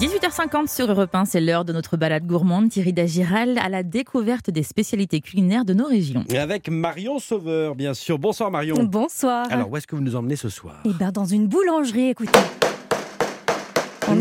18h50 sur Europe 1, c'est l'heure de notre balade gourmande. Thierry Dagiral à la découverte des spécialités culinaires de nos régions. Et avec Marion Sauveur, bien sûr. Bonsoir Marion. Bonsoir. Alors, où est-ce que vous nous emmenez ce soir? Eh bien, dans une boulangerie, écoutez.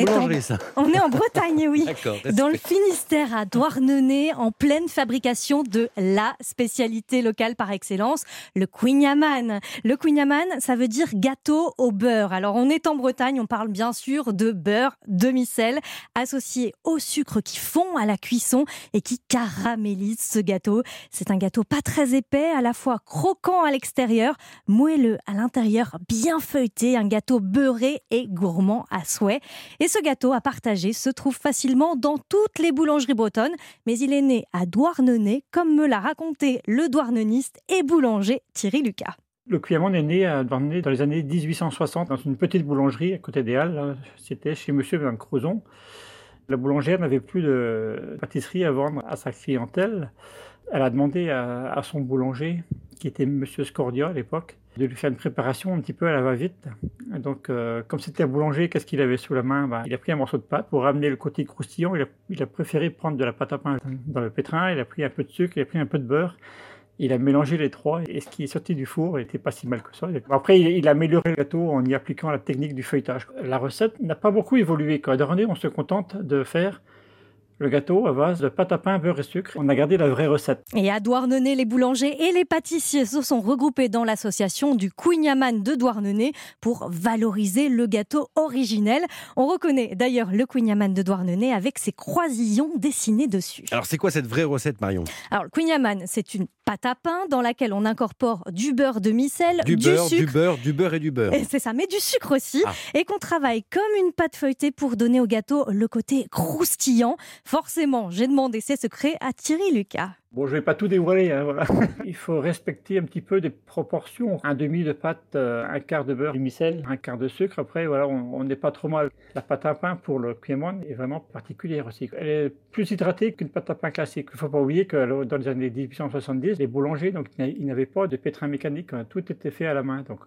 Une est en- boulangerie, ça. On est en Bretagne, oui. D'accord. Dans le Finistère, à Douarnenez, en pleine fabrication de la spécialité locale par excellence, le quignaman. Le quignaman, ça veut dire gâteau au beurre. Alors, on est en Bretagne, on parle bien sûr de beurre demi-sel associé au sucre qui fond à la cuisson et qui caramélise ce gâteau. C'est un gâteau pas très épais, à la fois croquant à l'extérieur, moelleux à l'intérieur, bien feuilleté, un gâteau beurré et gourmand à souhait. Et ce gâteau à partager se trouve facilement dans toutes les boulangeries bretonnes, mais il est né à Douarnenez, comme me l'a raconté le douarneniste et boulanger Thierry Lucas. Le Cuyamon est né à Douarnenez dans les années 1860 dans une petite boulangerie à côté des Halles. C'était chez Monsieur Van Crozon. La boulangère n'avait plus de pâtisserie à vendre à sa clientèle. Elle a demandé à, à son boulanger, qui était Monsieur Scordia à l'époque, de lui faire une préparation un petit peu à la va-vite. Donc, euh, comme c'était un boulanger, qu'est-ce qu'il avait sous la main? Ben, Il a pris un morceau de pâte pour ramener le côté croustillant. Il a, préféré prendre de la pâte à pain dans le pétrin. Il a pris un peu de sucre, il a pris un peu de beurre. Il a mélangé les trois et ce qui est sorti du four n'était pas si mal que ça. Après, il, a amélioré le gâteau en y appliquant la technique du feuilletage. La recette n'a pas beaucoup évolué. Quand on se contente de faire le gâteau à base de pâte à pain, beurre et sucre. On a gardé la vraie recette. Et à Douarnenez, les boulangers et les pâtissiers se sont regroupés dans l'association du Quignaman de Douarnenez pour valoriser le gâteau originel. On reconnaît d'ailleurs le Quignaman de Douarnenez avec ses croisillons dessinés dessus. Alors, c'est quoi cette vraie recette, Marion? Alors, le quignaman, c'est une pâte à pain dans laquelle on incorpore du beurre demi-sel, Du, beurre, du sucre. beurre, du beurre et du beurre. Et c'est ça, mais du sucre aussi. Ah. Et qu'on travaille comme une pâte feuilletée pour donner au gâteau le côté croustillant. Forcément, j'ai demandé ces secrets à Thierry Lucas. Bon, je vais pas tout dévoiler. hein, voilà. Il faut respecter un petit peu des proportions. Un demi de pâte, euh, un quart de beurre demi-sel, un quart de sucre. Après, voilà, on n'est pas trop mal. La pâte à pain pour le Piémont est vraiment particulière aussi. Elle est plus hydratée qu'une pâte à pain classique. Il faut pas oublier que dans les années 1870, les boulangers, donc, ils n'avaient pas de pétrin mécanique. hein, Tout était fait à la main. Donc,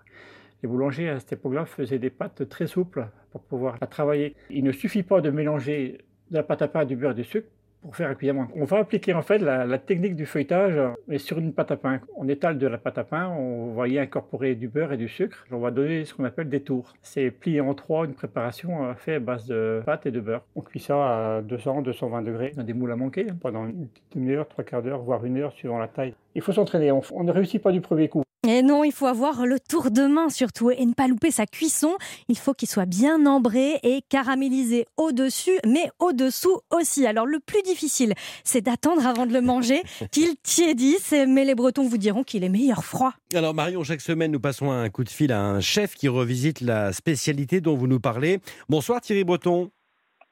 les boulangers à cette époque-là faisaient des pâtes très souples pour pouvoir la travailler. Il ne suffit pas de mélanger de la pâte à pain, du beurre et du sucre pour faire un. On va appliquer en fait la, la technique du feuilletage euh, mais sur une pâte à pain. On étale de la pâte à pain, on va y incorporer du beurre et du sucre. On va donner ce qu'on appelle des tours. C'est plié en trois, une préparation euh, faite à base de pâte et de beurre. On cuit ça à 200, 220 degrés dans des moules à manquer hein, pendant une demi-heure, trois quarts d'heure, voire une heure suivant la taille. Il faut s'entraîner, on, on ne réussit pas du premier coup. Et non, il faut avoir le tour de main surtout et ne pas louper sa cuisson. Il faut qu'il soit bien ambré et caramélisé au-dessus, mais au-dessous aussi. Alors le plus difficile, c'est d'attendre avant de le manger qu'il tiédisse. Mais les Bretons vous diront qu'il est meilleur froid. Alors, Marion, chaque semaine, nous passons un coup de fil à un chef qui revisite la spécialité dont vous nous parlez. Bonsoir, Thierry Breton.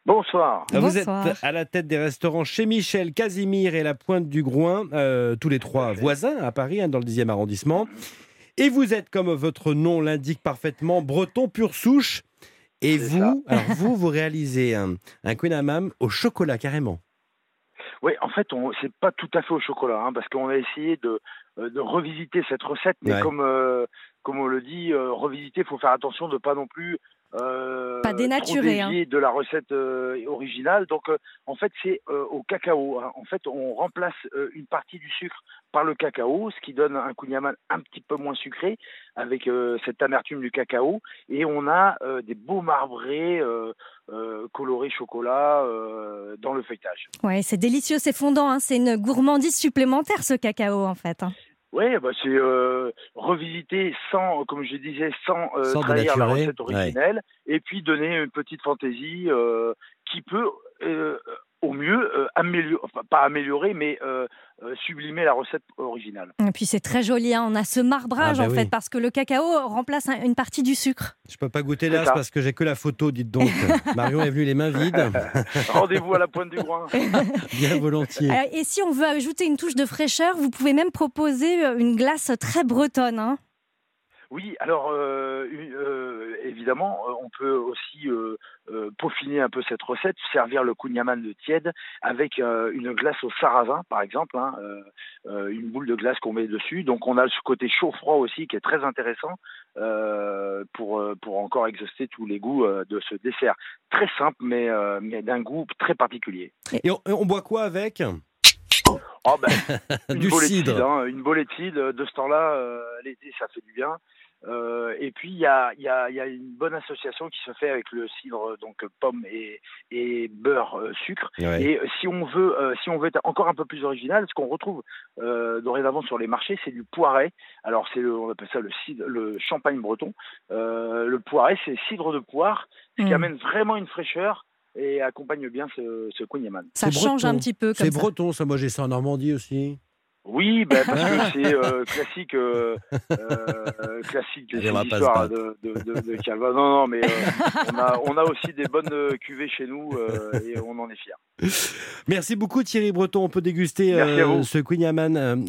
Bonsoir. Vous Bonsoir. êtes à la tête des restaurants chez Michel, Casimir et la Pointe du Groin, euh, tous les trois voisins à Paris, hein, dans le 10e arrondissement. Et vous êtes, comme votre nom l'indique parfaitement, breton pure souche. Et vous, alors vous, vous réalisez un, un Queen Amam au chocolat carrément. Oui, en fait, on c'est pas tout à fait au chocolat, hein, parce qu'on a essayé de, euh, de revisiter cette recette, mais Ouais. comme euh, comme on le dit, euh, revisiter, il faut faire attention de pas non plus euh, Pas hein. dévier de la recette euh, originale. Donc, euh, en fait, c'est euh, au cacao. hein. En fait, on remplace une partie du sucre par le cacao, ce qui donne un kouign-amann un petit peu moins sucré, avec cette amertume du cacao, et on a des beaux marbrés colorés chocolat dans le feuilletage. Ouais, c'est délicieux, c'est fondant. hein. C'est une gourmandise supplémentaire ce cacao en fait. Oui, bah c'est euh, revisiter sans, comme je disais, sans, euh, Sans trahir la recette originelle, et puis donner une petite fantaisie euh, qui peut, euh, au mieux, euh, améliorer, enfin pas améliorer, mais euh, euh, sublimer la recette originale. Et puis c'est très joli. hein. On a ce marbrage Ah, bah en oui. fait parce que le cacao remplace un- une partie du sucre. Je peux pas goûter ça. parce que j'ai que la photo, dites donc. Marion est venue les mains vides, Rendez-vous à la pointe du groin. bien volontiers. Et si on veut ajouter une touche de fraîcheur, vous pouvez même proposer une glace très bretonne. hein. Oui, alors euh, euh, évidemment, euh, on peut aussi peaufiner un peu cette recette, servir le kouign-amann de tiède avec une glace au sarrasin, par exemple, hein, une boule de glace qu'on met dessus. Donc on a ce côté chaud-froid aussi qui est très intéressant pour, pour encore exhauster tous les goûts de ce dessert. Très simple, mais, mais d'un goût très particulier. Et on, boit quoi avec? Oh ben, une du cidre. Hein, une bolée de cidre. De ce temps-là, l'été, ça fait du bien. Euh, et puis il y a, y, a, y a, une bonne association qui se fait avec le cidre, donc pomme et, et beurre euh, sucre. Et si on veut, euh, si on veut être encore un peu plus original, ce qu'on retrouve dorénavant sur les marchés, c'est du poiret. Alors c'est on appelle ça le cidre, le champagne breton. le poiret, c'est cidre de poire, ce qui mmh. amène vraiment une fraîcheur et accompagne bien ce, ce Ça change un petit peu. C'est breton, ça. Moi j'ai ça en Normandie aussi. Oui, ben parce que c'est euh, classique, euh, euh, classique histoires de, de, de, de Calva. Non, non, mais on, a, on a aussi des bonnes cuvées chez nous et on en est fiers. Merci beaucoup Thierry Breton. On peut déguster ce Queen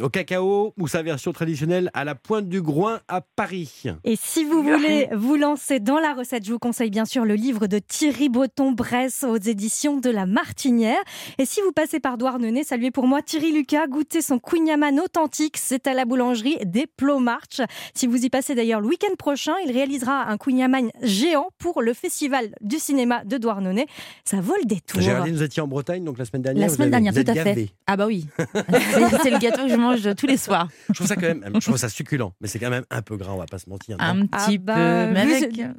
au cacao ou sa version traditionnelle à la pointe du Groin à Paris. Et si vous voulez vous lancer dans la recette, je vous conseille bien sûr le livre de Thierry Breton Bresse aux éditions de La Martinière. Et si vous passez par Douarnenez, saluez pour moi Thierry Lucas, goûtez son Queen authentique. C'est à la boulangerie des Plomarch. Si vous y passez d'ailleurs le week-end prochain, il réalisera un Queen géant pour le festival du cinéma de Douarnenez. Ça vaut le détour. Géraldine, vous étiez en Bretagne donc la semaine dernière. La semaine dernière, tout à fait. Ah bah oui. c'est le gâteau que je mange tous les soirs. Je trouve ça quand même, je trouve ça succulent, mais c'est quand même un peu gras, on va pas se mentir. un petit ah peu. Bah,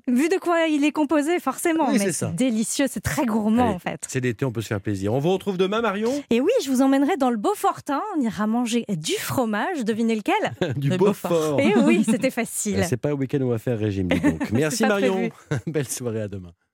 vu, de quoi il est composé, forcément. mais c'est délicieux, c'est très gourmand en fait. C'est l'été, on peut se faire plaisir. On vous retrouve demain, Marion? Et oui, je vous emmènerai dans le Beaufortin. On ira manger du fromage. Devinez lequel Du Beaufort. Et eh oui, c'était facile. C'est pas le week-end où on va faire régime. Donc. Merci Marion. Belle soirée à demain.